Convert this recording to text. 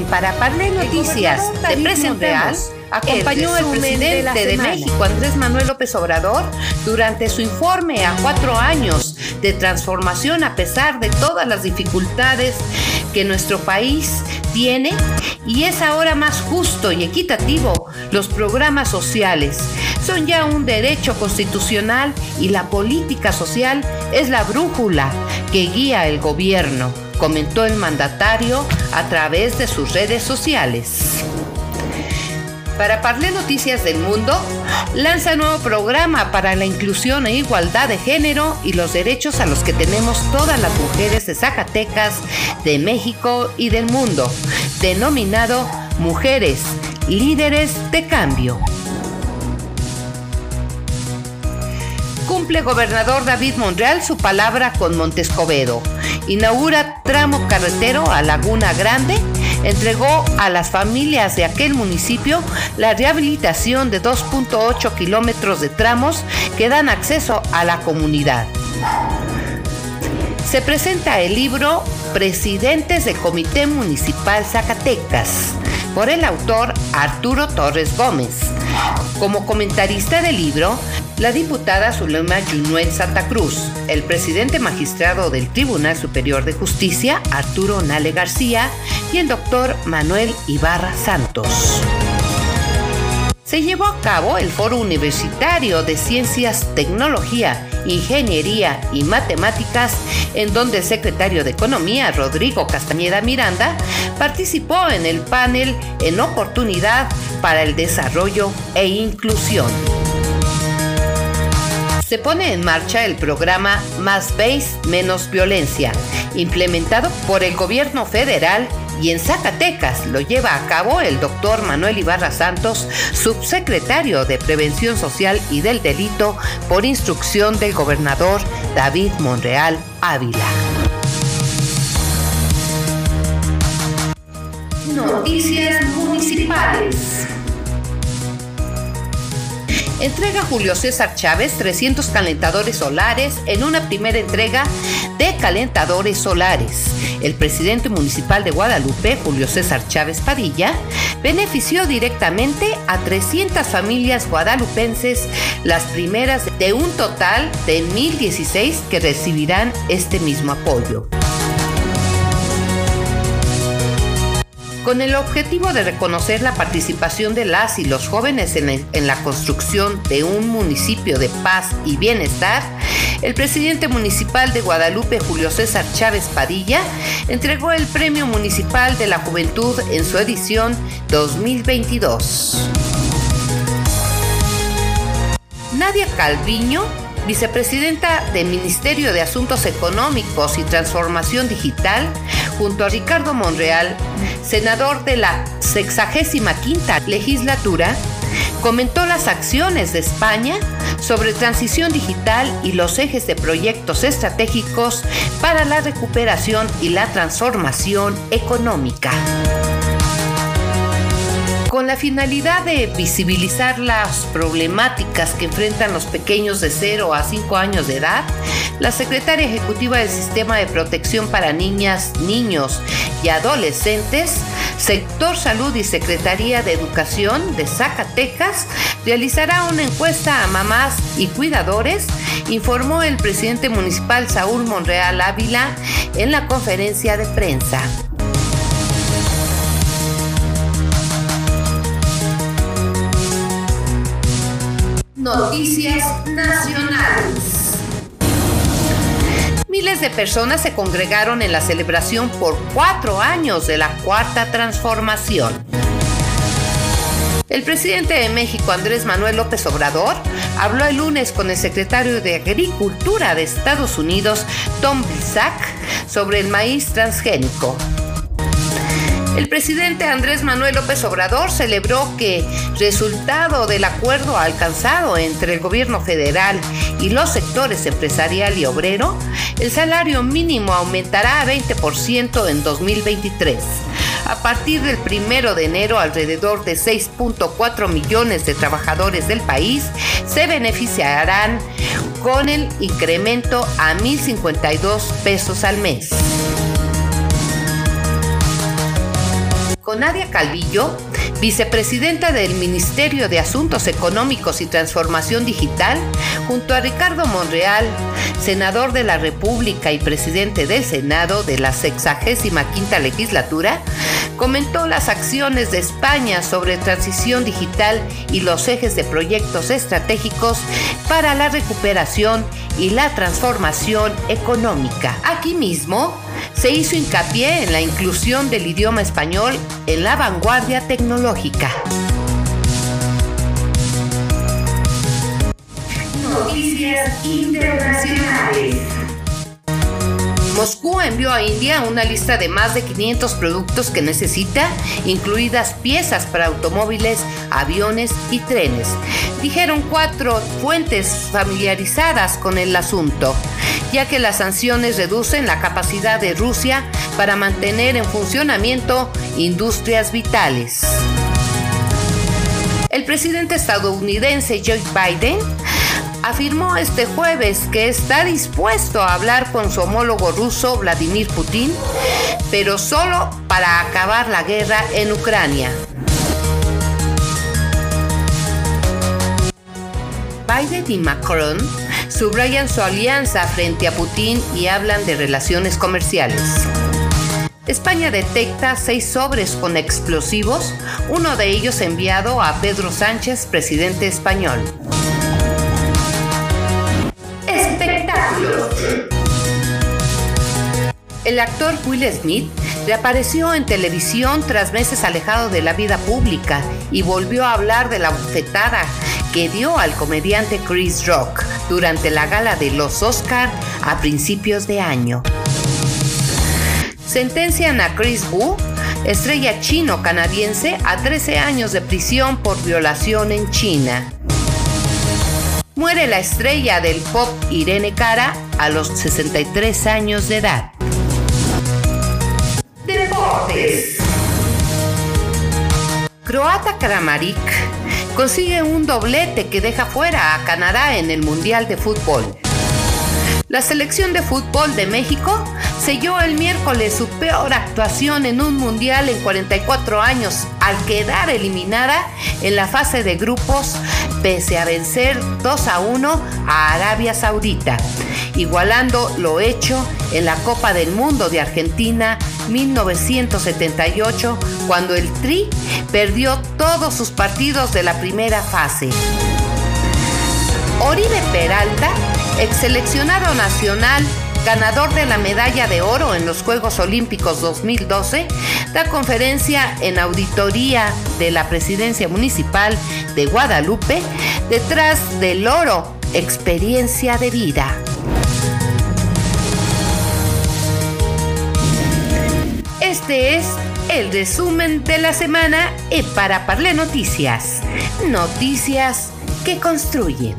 En Paraparle Noticias te presentamos acompañó al presidente de, México, Andrés Manuel López Obrador, durante su informe a cuatro años de transformación a pesar de todas las dificultades que nuestro país tiene y es ahora más justo y equitativo. Los programas sociales. Son ya un derecho constitucional y la política social es la brújula que guía el gobierno, comentó el mandatario a través de sus redes sociales. Para Parle Noticias del Mundo, lanza nuevo programa para la inclusión e igualdad de género y los derechos a los que tenemos todas las mujeres de Zacatecas, de México y del mundo, denominado Mujeres, Líderes de Cambio. Cumple gobernador David Monreal su palabra con Montescobedo. Inaugura tramo carretero a Laguna Grande entregó a las familias de aquel municipio la rehabilitación de 2.8 kilómetros de tramos que dan acceso a la comunidad. Se presenta el libro Presidentes del Comité Municipal Zacatecas por el autor Arturo Torres Gómez. Como comentarista del libro, la diputada Zulema Junuel Santa Cruz, el presidente magistrado del Tribunal Superior de Justicia, Arturo Nale García, y el doctor Manuel Ibarra Santos. Se llevó a cabo el Foro Universitario de Ciencias, Tecnología, Ingeniería y Matemáticas, en donde el secretario de Economía, Rodrigo Castañeda Miranda, participó en el panel en oportunidad para el desarrollo e inclusión se pone en marcha el programa Más Base, Menos Violencia, implementado por el gobierno federal y en Zacatecas lo lleva a cabo el doctor Manuel Ibarra Santos, subsecretario de Prevención Social y del Delito, por instrucción del gobernador David Monreal Ávila. Noticias Municipales. Entrega Julio César Chávez 300 calentadores solares en una primera entrega de calentadores solares. El presidente municipal de Guadalupe, Julio César Chávez Padilla, benefició directamente a 300 familias guadalupenses, las primeras de un total de 1.016 que recibirán este mismo apoyo. Con el objetivo de reconocer la participación de las y los jóvenes en, la construcción de un municipio de paz y bienestar, el presidente municipal de Guadalupe, Julio César Chávez Padilla, entregó el Premio Municipal de la Juventud en su edición 2022. Nadia Calviño vicepresidenta del Ministerio de Asuntos Económicos y Transformación Digital, junto a Ricardo Monreal, senador de la 65 legislatura, comentó las acciones de España sobre transición digital y los ejes de proyectos estratégicos para la recuperación y la transformación económica. Con la finalidad de visibilizar las problemáticas que enfrentan los pequeños de 0 a 5 años de edad, la secretaria ejecutiva del Sistema de Protección para Niñas, Niños y Adolescentes, Sector Salud y Secretaría de Educación de Zacatecas realizará una encuesta a mamás y cuidadores, informó el presidente municipal Saúl Monreal Ávila en la conferencia de prensa. Noticias Nacionales. Miles de personas se congregaron en la celebración por cuatro años de la Cuarta Transformación. El presidente de México, Andrés Manuel López Obrador, habló el lunes con el secretario de Agricultura de Estados Unidos, Tom Vilsack, sobre el maíz transgénico. El presidente Andrés Manuel López Obrador celebró que, resultado del acuerdo alcanzado entre el gobierno federal y los sectores empresarial y obrero, el salario mínimo aumentará a 20% en 2023. A partir del primero de enero, alrededor de 6.4 millones de trabajadores del país se beneficiarán con el incremento a 1.052 pesos al mes. Nadia Calvillo, vicepresidenta del Ministerio de Asuntos Económicos y Transformación Digital, junto a Ricardo Monreal, senador de la República y presidente del Senado de la 65 legislatura, comentó las acciones de España sobre transición digital y los ejes de proyectos estratégicos para la recuperación y la transformación económica. Aquí mismo, se hizo hincapié en la inclusión del idioma español en la vanguardia tecnológica. Noticias internacionales. Moscú envió a India una lista de más de 500 productos que necesita, incluidas piezas para automóviles, aviones y trenes. Dijeron cuatro fuentes familiarizadas con el asunto ya que las sanciones reducen la capacidad de Rusia para mantener en funcionamiento industrias vitales. El presidente estadounidense Joe Biden afirmó este jueves que está dispuesto a hablar con su homólogo ruso Vladimir Putin, pero solo para acabar la guerra en Ucrania. Biden y Macron subrayan su alianza frente a Putin y hablan de relaciones comerciales. España detecta seis sobres con explosivos, uno de ellos enviado a Pedro Sánchez, presidente español. El actor Will Smith reapareció en televisión tras meses alejado de la vida pública y volvió a hablar de la bufetada que dio al comediante Chris Rock durante la gala de los Oscar a principios de año. Sentencian a Chris Wu, estrella chino-canadiense, a 13 años de prisión por violación en China. Muere la estrella del pop Irene Cara a los 63 años de edad. Deportes. Croata Kramaric consigue un doblete que deja fuera a Canadá en el Mundial de Fútbol. La selección de fútbol de México selló el miércoles su peor actuación en un mundial en 44 años al quedar eliminada en la fase de grupos pese a vencer 2 a 1 a Arabia Saudita, igualando lo hecho en la Copa del Mundo de Argentina 1978 cuando el Tri perdió todos sus partidos de la primera fase. Oribe Peralta, ex seleccionado nacional, ganador de la medalla de oro en los Juegos Olímpicos 2012, da conferencia en auditoría de la Presidencia Municipal de Guadalupe detrás del oro, experiencia de vida. Este es el resumen de la semana y para Parle Noticias. Noticias que construyen.